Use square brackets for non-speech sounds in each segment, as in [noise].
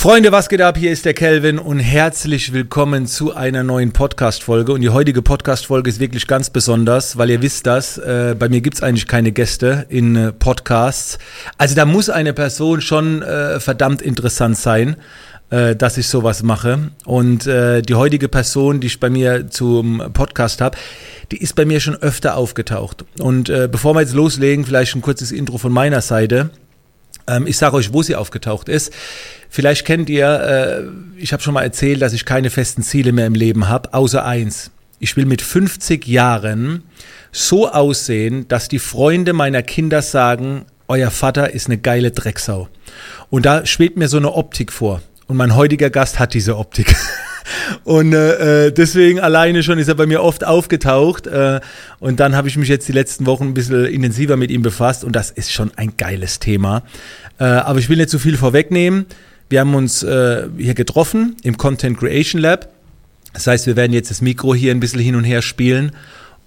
Freunde, was geht ab? Hier ist der Kelvin und herzlich willkommen zu einer neuen Podcast-Folge. Und die heutige Podcast-Folge ist wirklich ganz besonders, weil ihr wisst das, äh, bei mir gibt's eigentlich keine Gäste in äh, Podcasts. Also da muss eine Person schon äh, verdammt interessant sein, äh, dass ich sowas mache. Und äh, die heutige Person, die ich bei mir zum Podcast habe, die ist bei mir schon öfter aufgetaucht. Und äh, bevor wir jetzt loslegen, vielleicht ein kurzes Intro von meiner Seite. Ähm, ich sage euch, wo sie aufgetaucht ist. Vielleicht kennt ihr, äh, ich habe schon mal erzählt, dass ich keine festen Ziele mehr im Leben habe, außer eins. Ich will mit 50 Jahren so aussehen, dass die Freunde meiner Kinder sagen, euer Vater ist eine geile Drecksau. Und da schwebt mir so eine Optik vor. Und mein heutiger Gast hat diese Optik. [laughs] Und äh, äh, deswegen alleine schon ist er bei mir oft aufgetaucht. Äh, und dann habe ich mich jetzt die letzten Wochen ein bisschen intensiver mit ihm befasst. Und das ist schon ein geiles Thema. Äh, aber ich will nicht zu viel vorwegnehmen. Wir haben uns äh, hier getroffen im Content Creation Lab. Das heißt, wir werden jetzt das Mikro hier ein bisschen hin und her spielen.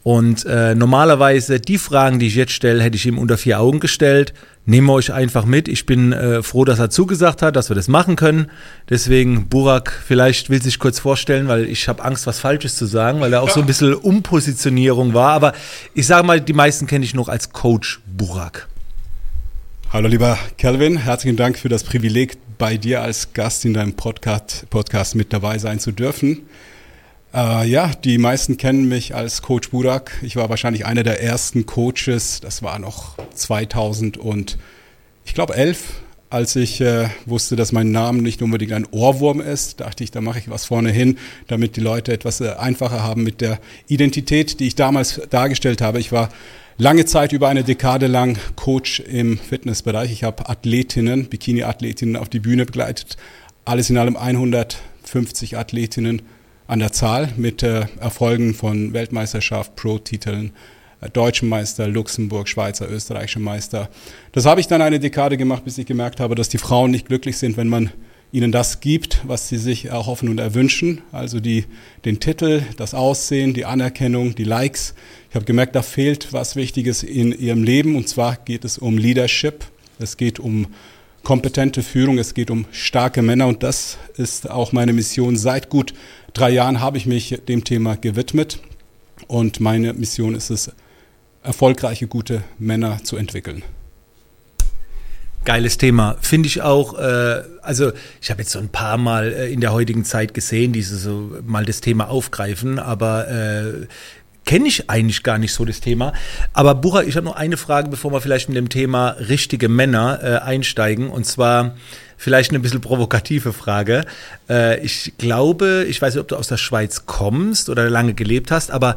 Und äh, normalerweise die Fragen, die ich jetzt stelle, hätte ich ihm unter vier Augen gestellt. Nehmen wir euch einfach mit. Ich bin äh, froh, dass er zugesagt hat, dass wir das machen können. Deswegen, Burak, vielleicht will sich kurz vorstellen, weil ich habe Angst, was Falsches zu sagen, weil er auch so ein bisschen Umpositionierung war. Aber ich sage mal, die meisten kenne ich noch als Coach Burak. Hallo lieber Kelvin, herzlichen Dank für das Privileg, bei dir als Gast in deinem Podcast, Podcast mit dabei sein zu dürfen. Äh, ja, die meisten kennen mich als Coach Burak. Ich war wahrscheinlich einer der ersten Coaches. Das war noch 2000 und ich glaube 11, als ich äh, wusste, dass mein Name nicht unbedingt ein Ohrwurm ist, dachte ich, da mache ich was vorne hin, damit die Leute etwas äh, einfacher haben mit der Identität, die ich damals dargestellt habe. Ich war lange Zeit, über eine Dekade lang Coach im Fitnessbereich. Ich habe Athletinnen, Bikini-Athletinnen auf die Bühne begleitet. Alles in allem 150 Athletinnen an der Zahl mit äh, Erfolgen von Weltmeisterschaft, Pro-Titeln, äh, Deutschen Meister, Luxemburg, Schweizer, österreichischer Meister. Das habe ich dann eine Dekade gemacht, bis ich gemerkt habe, dass die Frauen nicht glücklich sind, wenn man ihnen das gibt, was sie sich erhoffen und erwünschen. Also die, den Titel, das Aussehen, die Anerkennung, die Likes. Ich habe gemerkt, da fehlt was Wichtiges in ihrem Leben. Und zwar geht es um Leadership. Es geht um kompetente Führung. Es geht um starke Männer. Und das ist auch meine Mission. Seit gut drei Jahren habe ich mich dem Thema gewidmet. Und meine Mission ist es, erfolgreiche, gute Männer zu entwickeln. Geiles Thema. Finde ich auch, äh, also ich habe jetzt so ein paar Mal äh, in der heutigen Zeit gesehen, diese so mal das Thema aufgreifen, aber äh, kenne ich eigentlich gar nicht so das Thema. Aber Bucher, ich habe noch eine Frage, bevor wir vielleicht mit dem Thema richtige Männer äh, einsteigen. Und zwar vielleicht eine bisschen provokative Frage. Äh, ich glaube, ich weiß nicht, ob du aus der Schweiz kommst oder lange gelebt hast, aber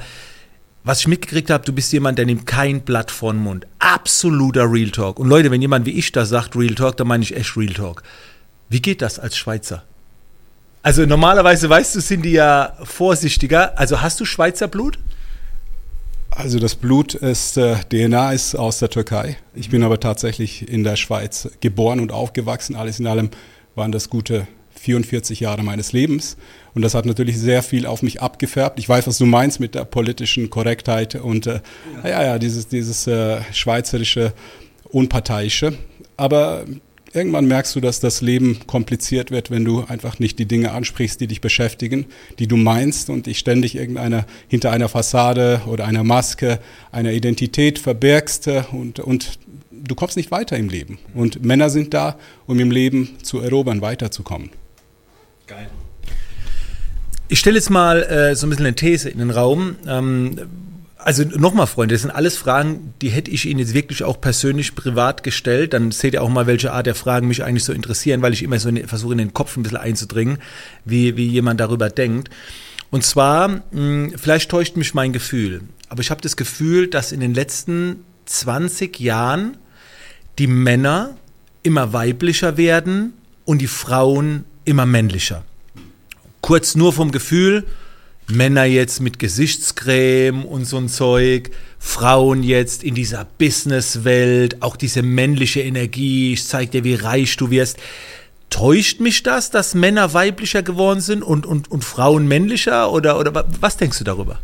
was ich mitgekriegt habe, du bist jemand, der nimmt kein Blatt vor den Mund. Absoluter Real Talk. Und Leute, wenn jemand wie ich da sagt Real Talk, dann meine ich echt Real Talk. Wie geht das als Schweizer? Also normalerweise, weißt du, sind die ja vorsichtiger. Also hast du Schweizer Blut? Also das Blut ist, äh, DNA ist aus der Türkei. Ich bin aber tatsächlich in der Schweiz geboren und aufgewachsen. Alles in allem waren das gute 44 Jahre meines Lebens. Und das hat natürlich sehr viel auf mich abgefärbt. Ich weiß, was du meinst mit der politischen Korrektheit und äh, ja. ja, ja, dieses, dieses äh, schweizerische Unparteiische. Aber irgendwann merkst du, dass das Leben kompliziert wird, wenn du einfach nicht die Dinge ansprichst, die dich beschäftigen, die du meinst und dich ständig irgendeiner hinter einer Fassade oder einer Maske, einer Identität verbirgst äh, und, und du kommst nicht weiter im Leben. Und Männer sind da, um im Leben zu erobern, weiterzukommen. Geil. Ich stelle jetzt mal äh, so ein bisschen eine These in den Raum. Ähm, also nochmal, Freunde, das sind alles Fragen, die hätte ich Ihnen jetzt wirklich auch persönlich privat gestellt. Dann seht ihr auch mal, welche Art der Fragen mich eigentlich so interessieren, weil ich immer so versuche, in den Kopf ein bisschen einzudringen, wie, wie jemand darüber denkt. Und zwar, mh, hm, vielleicht täuscht mich mein Gefühl, aber ich habe das Gefühl, dass in den letzten 20 Jahren die Männer immer weiblicher werden und die Frauen immer männlicher. Kurz nur vom Gefühl, Männer jetzt mit Gesichtscreme und so ein Zeug, Frauen jetzt in dieser Businesswelt, auch diese männliche Energie, ich zeig dir, wie reich du wirst. Täuscht mich das, dass Männer weiblicher geworden sind und, und, und Frauen männlicher? Oder, oder was denkst du darüber?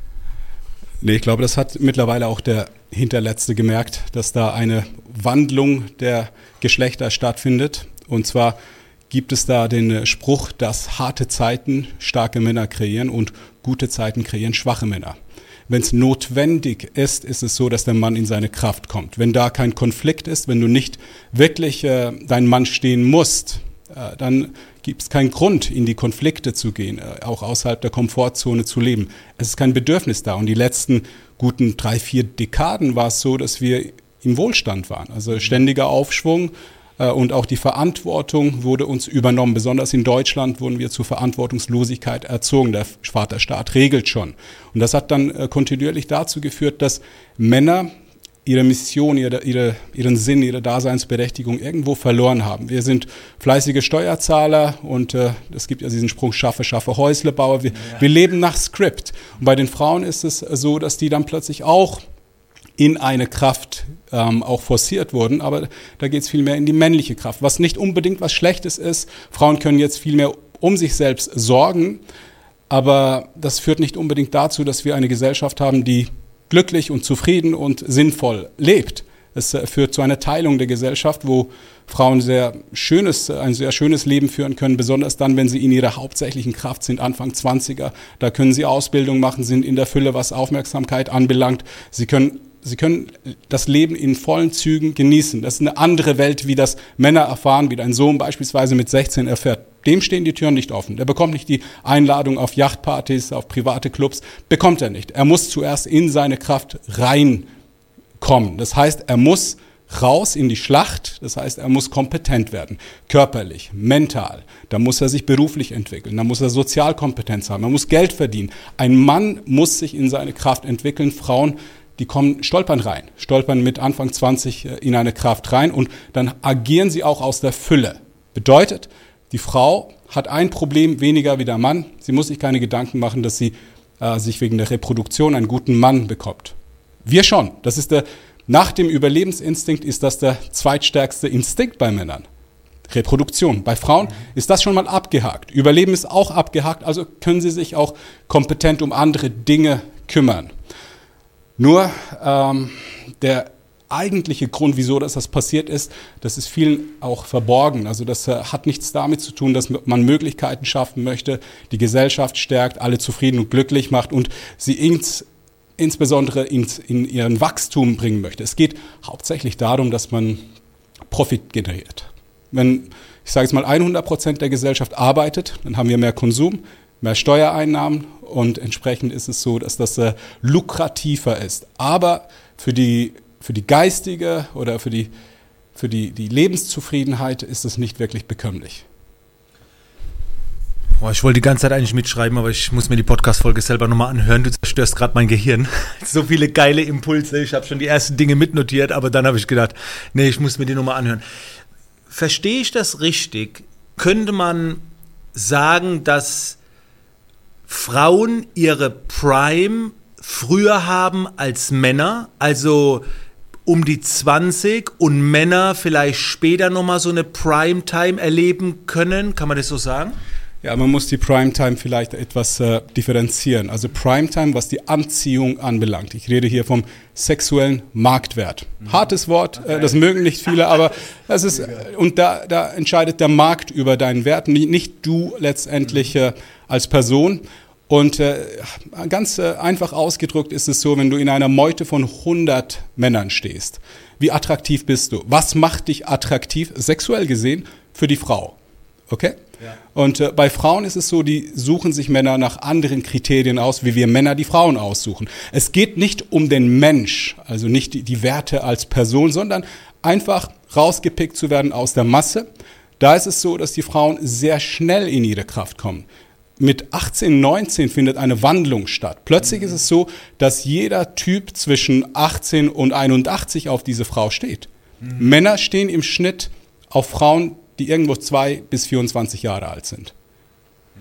Nee, ich glaube, das hat mittlerweile auch der Hinterletzte gemerkt, dass da eine Wandlung der Geschlechter stattfindet. Und zwar gibt es da den Spruch, dass harte Zeiten starke Männer kreieren und gute Zeiten kreieren schwache Männer. Wenn es notwendig ist, ist es so, dass der Mann in seine Kraft kommt. Wenn da kein Konflikt ist, wenn du nicht wirklich äh, dein Mann stehen musst, äh, dann gibt es keinen Grund, in die Konflikte zu gehen, äh, auch außerhalb der Komfortzone zu leben. Es ist kein Bedürfnis da. Und die letzten guten drei, vier Dekaden war es so, dass wir im Wohlstand waren. Also ständiger Aufschwung äh, und auch die Verantwortung wurde uns übernommen. Besonders in Deutschland wurden wir zur Verantwortungslosigkeit erzogen. Der Vaterstaat regelt schon. Und das hat dann kontinuierlich dazu geführt, dass Männer ihre Mission, ihre, ihre, ihren Sinn, ihre Daseinsberechtigung irgendwo verloren haben. Wir sind fleißige Steuerzahler und äh, es gibt ja diesen Spruch, schaffe, schaffe, Häuslebauer. Wir, ja. wir leben nach Skript. Und bei den Frauen ist es so, dass die dann plötzlich auch in eine Kraft ähm, auch forciert wurden, aber da geht es viel mehr in die männliche Kraft, was nicht unbedingt was Schlechtes ist. Frauen können jetzt viel mehr um sich selbst sorgen, aber das führt nicht unbedingt dazu, dass wir eine Gesellschaft haben, die glücklich und zufrieden und sinnvoll lebt. Es äh, führt zu einer Teilung der Gesellschaft, wo Frauen sehr schönes, ein sehr schönes Leben führen können, besonders dann, wenn sie in ihrer hauptsächlichen Kraft sind, Anfang 20er. Da können sie Ausbildung machen, sind in der Fülle, was Aufmerksamkeit anbelangt. Sie können Sie können das Leben in vollen Zügen genießen. Das ist eine andere Welt, wie das Männer erfahren, wie dein Sohn beispielsweise mit 16 erfährt. Dem stehen die Türen nicht offen. Der bekommt nicht die Einladung auf Yachtpartys, auf private Clubs. Bekommt er nicht. Er muss zuerst in seine Kraft reinkommen. Das heißt, er muss raus in die Schlacht. Das heißt, er muss kompetent werden. Körperlich, mental. Da muss er sich beruflich entwickeln. Da muss er Sozialkompetenz haben. Er muss Geld verdienen. Ein Mann muss sich in seine Kraft entwickeln. Frauen die kommen, stolpern rein, stolpern mit Anfang 20 äh, in eine Kraft rein und dann agieren sie auch aus der Fülle. Bedeutet, die Frau hat ein Problem weniger wie der Mann. Sie muss sich keine Gedanken machen, dass sie äh, sich wegen der Reproduktion einen guten Mann bekommt. Wir schon. Das ist der, nach dem Überlebensinstinkt ist das der zweitstärkste Instinkt bei Männern. Reproduktion. Bei Frauen ist das schon mal abgehakt. Überleben ist auch abgehakt, also können sie sich auch kompetent um andere Dinge kümmern. Nur ähm, der eigentliche Grund, wieso das, das passiert ist, das ist vielen auch verborgen. Also das äh, hat nichts damit zu tun, dass man Möglichkeiten schaffen möchte, die Gesellschaft stärkt, alle zufrieden und glücklich macht und sie ins, insbesondere ins, in ihren Wachstum bringen möchte. Es geht hauptsächlich darum, dass man Profit generiert. Wenn, ich sage jetzt mal, 100 Prozent der Gesellschaft arbeitet, dann haben wir mehr Konsum, mehr Steuereinnahmen und entsprechend ist es so, dass das äh, lukrativer ist. Aber für die, für die geistige oder für die, für die, die Lebenszufriedenheit ist es nicht wirklich bekömmlich. Boah, ich wollte die ganze Zeit eigentlich mitschreiben, aber ich muss mir die Podcast-Folge selber nochmal anhören. Du zerstörst gerade mein Gehirn. [laughs] so viele geile Impulse. Ich habe schon die ersten Dinge mitnotiert, aber dann habe ich gedacht, nee, ich muss mir die nochmal anhören. Verstehe ich das richtig? Könnte man sagen, dass Frauen ihre Prime früher haben als Männer, also um die 20 und Männer vielleicht später nochmal so eine Primetime erleben können. Kann man das so sagen? Ja, man muss die Primetime vielleicht etwas äh, differenzieren. Also Primetime, was die Anziehung anbelangt. Ich rede hier vom sexuellen Marktwert. Mhm. Hartes Wort, äh, das mögen nicht viele, aber das ist, [laughs] und da, da entscheidet der Markt über deinen Wert, nicht, nicht du letztendlich äh, als Person. Und äh, ganz äh, einfach ausgedrückt ist es so, wenn du in einer Meute von 100 Männern stehst, wie attraktiv bist du? Was macht dich attraktiv, sexuell gesehen, für die Frau? Okay? Ja. Und äh, bei Frauen ist es so, die suchen sich Männer nach anderen Kriterien aus, wie wir Männer die Frauen aussuchen. Es geht nicht um den Mensch, also nicht die, die Werte als Person, sondern einfach rausgepickt zu werden aus der Masse. Da ist es so, dass die Frauen sehr schnell in ihre Kraft kommen mit 18, 19 findet eine Wandlung statt. Plötzlich ist es so, dass jeder Typ zwischen 18 und 81 auf diese Frau steht. Mhm. Männer stehen im Schnitt auf Frauen, die irgendwo zwei bis 24 Jahre alt sind.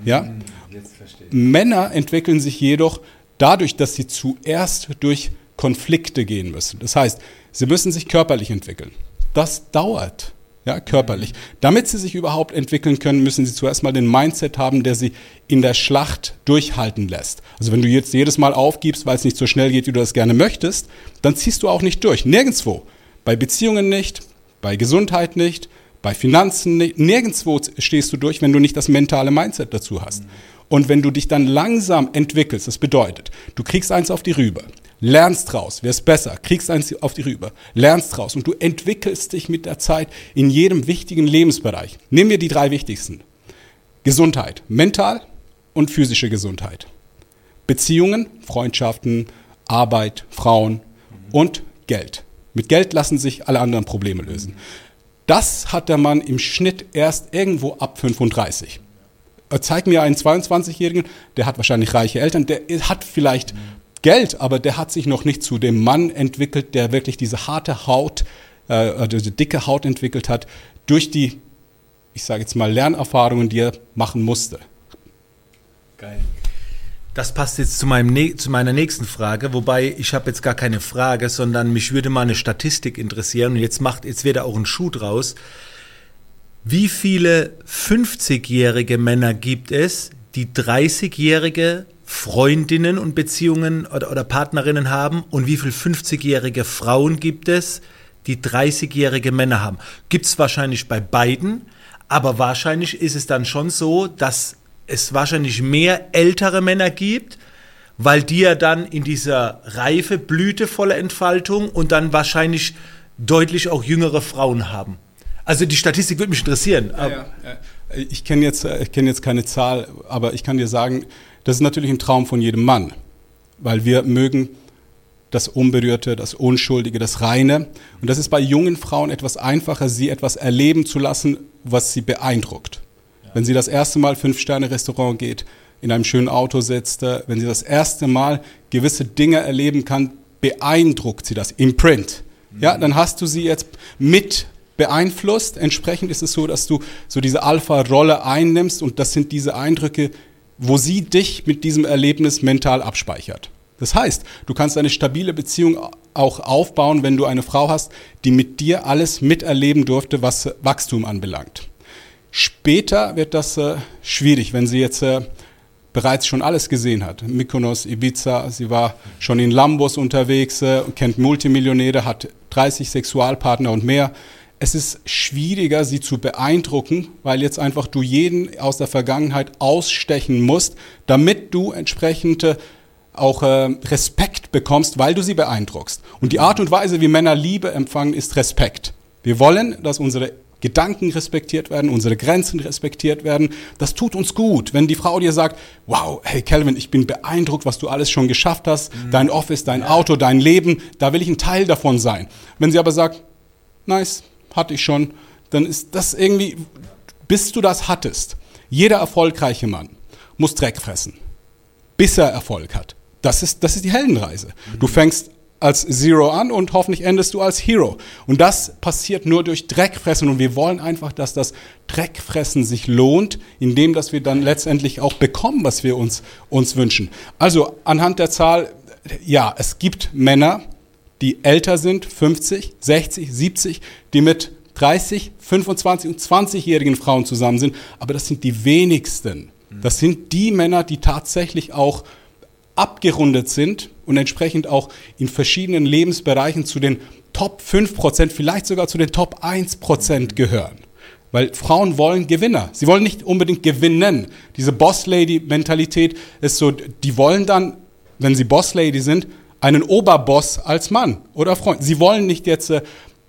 Ja? Mhm, Männer entwickeln sich jedoch dadurch, dass sie zuerst durch Konflikte gehen müssen. Das heißt, sie müssen sich körperlich entwickeln. Das dauert ja, körperlich. Damit sie sich überhaupt entwickeln können, müssen sie zuerst mal den Mindset haben, der sie in der Schlacht durchhalten lässt. Also wenn du jetzt jedes Mal aufgibst, weil es nicht so schnell geht, wie du das gerne möchtest, dann ziehst du auch nicht durch. Nirgendwo. Bei Beziehungen nicht, bei Gesundheit nicht, bei Finanzen, nirgendwo stehst du durch, wenn du nicht das mentale Mindset dazu hast. Und wenn du dich dann langsam entwickelst, das bedeutet, du kriegst eins auf die Rübe, lernst draus, wirst besser, kriegst eins auf die Rübe, lernst draus und du entwickelst dich mit der Zeit in jedem wichtigen Lebensbereich. Nehmen wir die drei wichtigsten. Gesundheit, mental und physische Gesundheit. Beziehungen, Freundschaften, Arbeit, Frauen und Geld. Mit Geld lassen sich alle anderen Probleme lösen. Das hat der Mann im Schnitt erst irgendwo ab 35. Äh, zeig mir einen 22-Jährigen, der hat wahrscheinlich reiche Eltern, der hat vielleicht Geld, aber der hat sich noch nicht zu dem Mann entwickelt, der wirklich diese harte Haut, äh, diese dicke Haut entwickelt hat, durch die, ich sage jetzt mal, Lernerfahrungen, die er machen musste. Geil. Das passt jetzt zu, meinem, zu meiner nächsten Frage, wobei ich habe jetzt gar keine Frage, sondern mich würde mal eine Statistik interessieren und jetzt macht, jetzt wird da auch ein Schuh draus. Wie viele 50-jährige Männer gibt es, die 30-jährige Freundinnen und Beziehungen oder, oder Partnerinnen haben und wie viele 50-jährige Frauen gibt es, die 30-jährige Männer haben? Gibt es wahrscheinlich bei beiden, aber wahrscheinlich ist es dann schon so, dass es wahrscheinlich mehr ältere Männer gibt, weil die ja dann in dieser reife, blütevolle Entfaltung und dann wahrscheinlich deutlich auch jüngere Frauen haben. Also die Statistik würde mich interessieren. Ja, ja, ja. Ich kenne jetzt, kenn jetzt keine Zahl, aber ich kann dir sagen, das ist natürlich ein Traum von jedem Mann, weil wir mögen das Unberührte, das Unschuldige, das Reine. Und das ist bei jungen Frauen etwas einfacher, sie etwas erleben zu lassen, was sie beeindruckt. Wenn sie das erste Mal Fünf-Sterne-Restaurant geht, in einem schönen Auto sitzt, äh, wenn sie das erste Mal gewisse Dinge erleben kann, beeindruckt sie das. Imprint. Ja, dann hast du sie jetzt mit beeinflusst. Entsprechend ist es so, dass du so diese Alpha-Rolle einnimmst und das sind diese Eindrücke, wo sie dich mit diesem Erlebnis mental abspeichert. Das heißt, du kannst eine stabile Beziehung auch aufbauen, wenn du eine Frau hast, die mit dir alles miterleben durfte, was Wachstum anbelangt. Später wird das äh, schwierig, wenn sie jetzt äh, bereits schon alles gesehen hat. Mykonos, Ibiza, sie war schon in Lambos unterwegs, äh, kennt Multimillionäre, hat 30 Sexualpartner und mehr. Es ist schwieriger, sie zu beeindrucken, weil jetzt einfach du jeden aus der Vergangenheit ausstechen musst, damit du entsprechend äh, auch äh, Respekt bekommst, weil du sie beeindruckst. Und die Art und Weise, wie Männer Liebe empfangen, ist Respekt. Wir wollen, dass unsere Gedanken respektiert werden, unsere Grenzen respektiert werden. Das tut uns gut, wenn die Frau dir sagt, wow, hey Calvin, ich bin beeindruckt, was du alles schon geschafft hast, mhm. dein Office, dein Auto, dein Leben, da will ich ein Teil davon sein. Wenn sie aber sagt, nice, hatte ich schon, dann ist das irgendwie, bis du das hattest. Jeder erfolgreiche Mann muss Dreck fressen, bis er Erfolg hat. Das ist, das ist die Heldenreise. Du fängst als Zero an und hoffentlich endest du als Hero. Und das passiert nur durch Dreckfressen und wir wollen einfach, dass das Dreckfressen sich lohnt, indem dass wir dann letztendlich auch bekommen, was wir uns, uns wünschen. Also anhand der Zahl, ja, es gibt Männer, die älter sind, 50, 60, 70, die mit 30, 25 und 20-jährigen Frauen zusammen sind, aber das sind die wenigsten. Das sind die Männer, die tatsächlich auch abgerundet sind und entsprechend auch in verschiedenen Lebensbereichen zu den Top 5%, vielleicht sogar zu den Top 1% gehören. Weil Frauen wollen Gewinner. Sie wollen nicht unbedingt gewinnen. Diese Boss-Lady-Mentalität ist so, die wollen dann, wenn sie Boss-Lady sind, einen Oberboss als Mann oder Freund. Sie wollen nicht jetzt äh,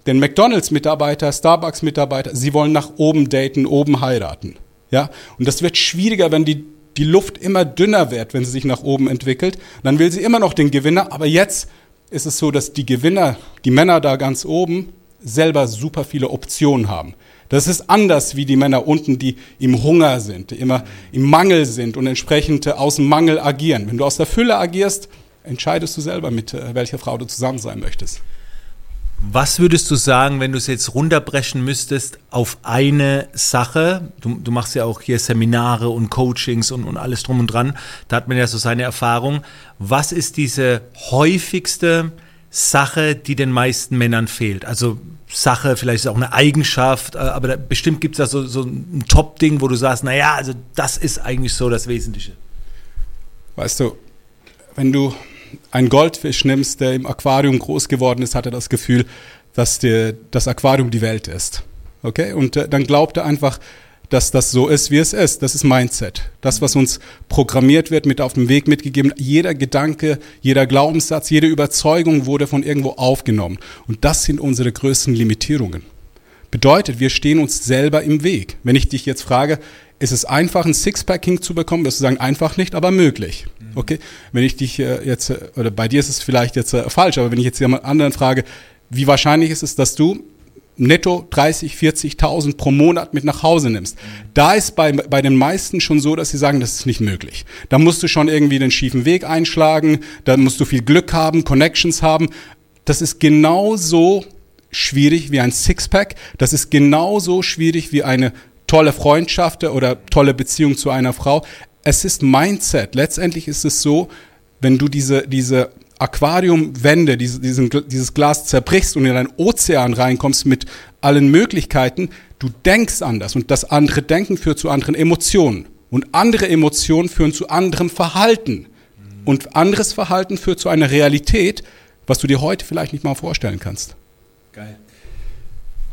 den McDonalds-Mitarbeiter, Starbucks-Mitarbeiter, sie wollen nach oben daten, oben heiraten. Ja? Und das wird schwieriger, wenn die die Luft immer dünner wird, wenn sie sich nach oben entwickelt. Dann will sie immer noch den Gewinner, aber jetzt ist es so, dass die Gewinner, die Männer da ganz oben, selber super viele Optionen haben. Das ist anders wie die Männer unten, die im Hunger sind, die immer im Mangel sind und entsprechend aus dem Mangel agieren. Wenn du aus der Fülle agierst, entscheidest du selber, mit äh, welcher Frau du zusammen sein möchtest. Was würdest du sagen, wenn du es jetzt runterbrechen müsstest auf eine Sache? Du, du, machst ja auch hier Seminare und Coachings und, und alles drum und dran. Da hat man ja so seine Erfahrung. Was ist diese häufigste Sache, die den meisten Männern fehlt? Also Sache, vielleicht ist auch eine Eigenschaft, äh, aber da, bestimmt gibt es da so, so ein Top-Ding, wo du sagst, naja, also das ist eigentlich so das Wesentliche. Weißt du, wenn du einen Goldfisch nimmst, der im Aquarium groß geworden ist, hat er das Gefühl, dass der, das Aquarium die Welt ist. Okay? Und äh, dann glaubt er einfach, dass das so ist, wie es ist. Das ist Mindset. Das, was uns programmiert wird, mit auf dem Weg mitgegeben. Jeder Gedanke, jeder Glaubenssatz, jede Überzeugung wurde von irgendwo aufgenommen. Und das sind unsere größten Limitierungen. Bedeutet, wir stehen uns selber im Weg. Wenn ich dich jetzt frage, ist es einfach, ein Sixpack hinzubekommen, wirst du sagen, einfach nicht, aber möglich. Okay? Wenn ich dich äh, jetzt, äh, oder bei dir ist es vielleicht jetzt äh, falsch, aber wenn ich jetzt jemand anderen frage, wie wahrscheinlich ist es, dass du netto 30, 40.000 pro Monat mit nach Hause nimmst. Da ist bei, bei den meisten schon so, dass sie sagen, das ist nicht möglich. Da musst du schon irgendwie den schiefen Weg einschlagen, da musst du viel Glück haben, Connections haben. Das ist genauso schwierig wie ein Sixpack. Das ist genauso schwierig wie eine tolle Freundschaft oder tolle Beziehung zu einer Frau. Es ist Mindset. Letztendlich ist es so, wenn du diese, diese Aquariumwände, diese, diesen, dieses Glas zerbrichst und in einen Ozean reinkommst mit allen Möglichkeiten, du denkst anders und das andere Denken führt zu anderen Emotionen und andere Emotionen führen zu anderem Verhalten und anderes Verhalten führt zu einer Realität, was du dir heute vielleicht nicht mal vorstellen kannst. Geil.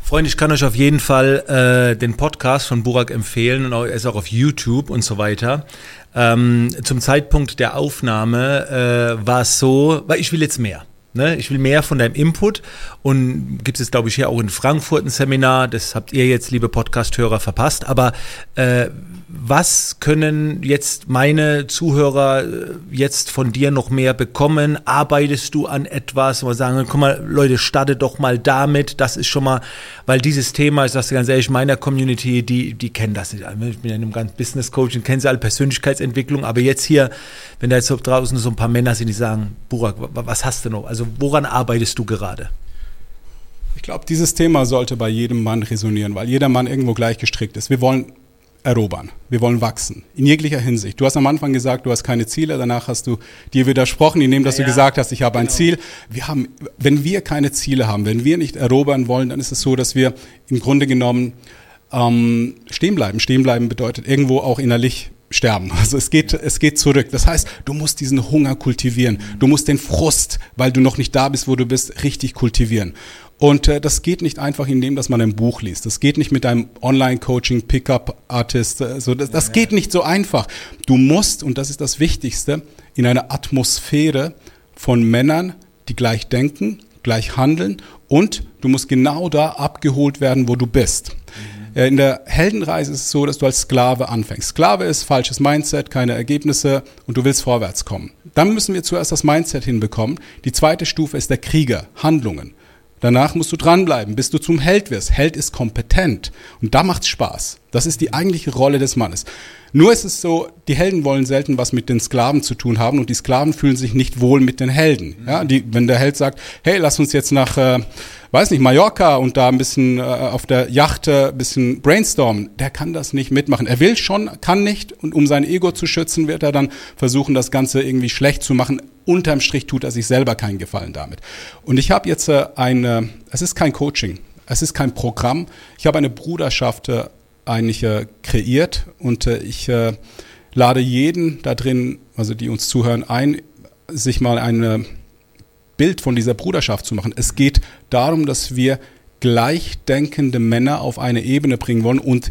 Freunde, ich kann euch auf jeden Fall äh, den Podcast von Burak empfehlen und er ist auch auf YouTube und so weiter. Ähm, zum Zeitpunkt der Aufnahme äh, war es so, weil ich will jetzt mehr. Ne? Ich will mehr von deinem Input und gibt es, glaube ich, hier auch in Frankfurt ein Seminar. Das habt ihr jetzt, liebe Podcast-Hörer, verpasst. Aber äh, was können jetzt meine Zuhörer äh, jetzt von dir noch mehr bekommen? Arbeitest du an etwas? Mal sagen, guck mal, Leute, starte doch mal damit. Das ist schon mal, weil dieses Thema, ich dir ganz ehrlich, meiner Community, die, die kennen das nicht. Ich bin ja in einem ganzen Business Coaching, kennen sie alle Persönlichkeitsentwicklung. Aber jetzt hier, wenn da jetzt draußen so ein paar Männer sind, die sagen, Burak, was hast du noch? Also woran arbeitest du gerade? Ich glaube, dieses Thema sollte bei jedem Mann resonieren, weil jeder Mann irgendwo gleich gestrickt ist. Wir wollen erobern. Wir wollen wachsen. In jeglicher Hinsicht. Du hast am Anfang gesagt, du hast keine Ziele. Danach hast du dir widersprochen, indem dass ja, du gesagt hast, ich habe genau. ein Ziel. Wir haben, wenn wir keine Ziele haben, wenn wir nicht erobern wollen, dann ist es so, dass wir im Grunde genommen ähm, stehen bleiben. Stehen bleiben bedeutet irgendwo auch innerlich sterben. [laughs] Also es geht, es geht zurück. Das heißt, du musst diesen Hunger kultivieren. Du musst den Frust, weil du noch nicht da bist, wo du bist, richtig kultivieren. Und äh, das geht nicht einfach indem, dass man ein Buch liest. Das geht nicht mit einem Online-Coaching, Pickup-Artist. Äh, so, das, das geht nicht so einfach. Du musst, und das ist das Wichtigste, in einer Atmosphäre von Männern, die gleich denken, gleich handeln und du musst genau da abgeholt werden, wo du bist. Mhm. In der Heldenreise ist es so, dass du als Sklave anfängst. Sklave ist falsches Mindset, keine Ergebnisse und du willst vorwärts kommen. Dann müssen wir zuerst das Mindset hinbekommen. Die zweite Stufe ist der Krieger, Handlungen. Danach musst du dranbleiben, bis du zum Held wirst. Held ist kompetent. Und da macht's Spaß. Das ist die eigentliche Rolle des Mannes. Nur ist es so, die Helden wollen selten was mit den Sklaven zu tun haben und die Sklaven fühlen sich nicht wohl mit den Helden. Ja, die, wenn der Held sagt, hey, lass uns jetzt nach, äh, weiß nicht, Mallorca und da ein bisschen äh, auf der Yacht äh, ein bisschen brainstormen, der kann das nicht mitmachen. Er will schon, kann nicht und um sein Ego zu schützen, wird er dann versuchen, das Ganze irgendwie schlecht zu machen. Unterm Strich tut er sich selber keinen Gefallen damit. Und ich habe jetzt äh, eine, es ist kein Coaching, es ist kein Programm. Ich habe eine Bruderschaft äh, eigentlich äh, kreiert und äh, ich äh, lade jeden da drin, also die uns zuhören, ein, sich mal ein äh, Bild von dieser Bruderschaft zu machen. Es geht darum, dass wir gleichdenkende Männer auf eine Ebene bringen wollen und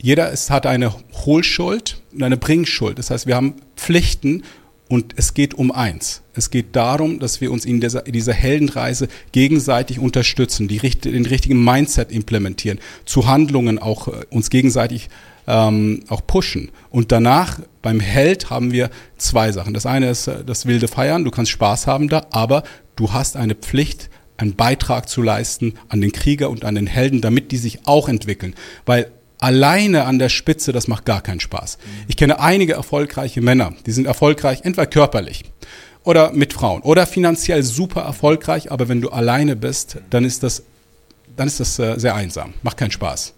jeder ist, hat eine Hohlschuld und eine Bringschuld. Das heißt, wir haben Pflichten und es geht um eins. Es geht darum, dass wir uns in dieser, in dieser Heldenreise gegenseitig unterstützen, die, den richtigen Mindset implementieren, zu Handlungen auch äh, uns gegenseitig ähm, auch pushen. Und danach beim Held haben wir zwei Sachen. Das eine ist äh, das wilde Feiern, du kannst Spaß haben da, aber du hast eine Pflicht, einen Beitrag zu leisten an den Krieger und an den Helden, damit die sich auch entwickeln. Weil alleine an der Spitze, das macht gar keinen Spaß. Ich kenne einige erfolgreiche Männer, die sind erfolgreich, entweder körperlich oder mit Frauen oder finanziell super erfolgreich, aber wenn du alleine bist, dann ist das, dann ist das äh, sehr einsam, macht keinen Spaß.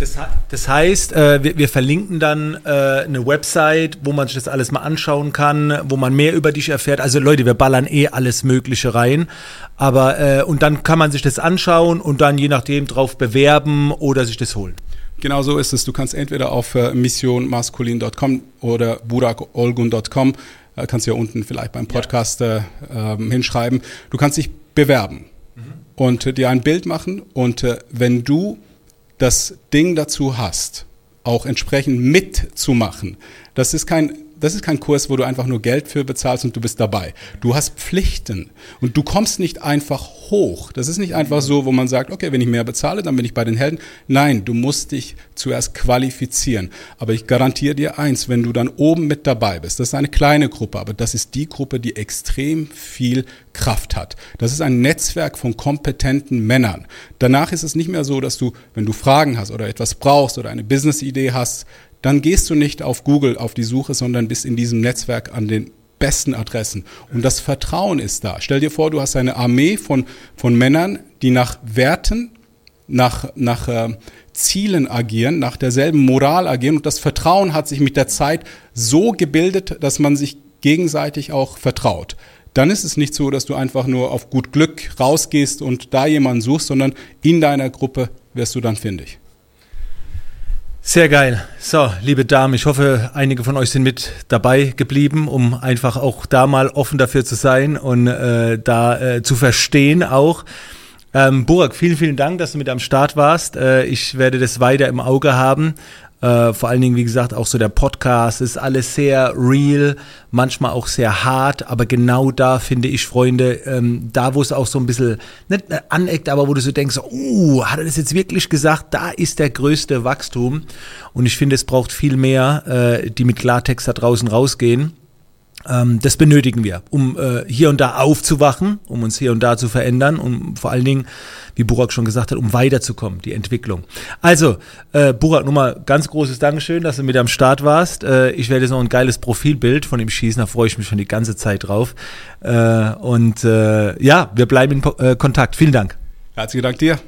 Das, das heißt, äh, wir, wir, verlinken dann äh, eine Website, wo man sich das alles mal anschauen kann, wo man mehr über dich erfährt. Also Leute, wir ballern eh alles Mögliche rein. Aber äh, und dann kann man sich das anschauen und dann je nachdem drauf bewerben oder sich das holen. Genau so ist es. Du kannst entweder auf äh, missionmaskulin.com oder burakolgun.com, äh, kannst du ja unten vielleicht beim Podcast äh, ähm, hinschreiben. Du kannst dich bewerben. mhm. und äh, dir ein Bild machen. Und äh, wenn du das Ding dazu hast, auch entsprechend mitzumachen, das ist kein das ist kein Kurs, wo du einfach nur Geld für bezahlst und du bist dabei. Du hast Pflichten und du kommst nicht einfach hoch. Das ist nicht einfach so, wo man sagt, okay, wenn ich mehr bezahle, dann bin ich bei den Helden. Nein, du musst dich zuerst qualifizieren. Aber ich garantiere dir eins, wenn du dann oben mit dabei bist, das ist eine kleine Gruppe, aber das ist die Gruppe, die extrem viel Kraft hat. Das ist ein Netzwerk von kompetenten Männern. Danach ist es nicht mehr so, dass du, wenn du Fragen hast oder etwas brauchst oder eine Business-Idee hast, dann gehst du nicht auf Google auf die Suche, sondern bist in diesem Netzwerk an den besten Adressen. Und das Vertrauen ist da. Stell dir vor, du hast eine Armee von, von Männern, die nach Werten, nach, nach äh, Zielen agieren, nach derselben Moral agieren. Und das Vertrauen hat sich mit der Zeit so gebildet, dass man sich gegenseitig auch vertraut. Dann ist es nicht so, dass du einfach nur auf gut Glück rausgehst und da jemanden suchst, sondern in deiner Gruppe wirst du dann findig. Sehr geil. So, liebe Damen, ich hoffe, einige von euch sind mit dabei geblieben, um einfach auch da mal offen dafür zu sein und äh, da äh, zu verstehen auch. Ähm, Burak, vielen, vielen Dank, dass du mit am Start warst. Äh, ich werde das weiter im Auge haben. Äh, vor allen Dingen, wie gesagt, auch so der Podcast ist alles sehr real, manchmal auch sehr hart, aber genau da finde ich, Freunde, ähm, da wo es auch so ein bisschen nicht aneckt, aber wo du so denkst, uh, hat er das jetzt wirklich gesagt? Da ist der größte Wachstum. Und ich finde, es braucht viel mehr, äh, die mit Klartext da draußen rausgehen. Ähm, das benötigen wir, um äh, hier und da aufzuwachen, um uns hier und da zu verändern und vor allen Dingen, wie Burak schon gesagt hat, um weiterzukommen, die Entwicklung. Also, äh, Burak, nochmal ganz großes Dankeschön, dass du mit am Start warst. Äh, ich werde jetzt noch ein geiles Profilbild von ihm schießen, da freue ich mich schon die ganze Zeit drauf. Äh, und äh, ja, wir bleiben in äh, Kontakt. Vielen Dank. Herzlichen Dank dir.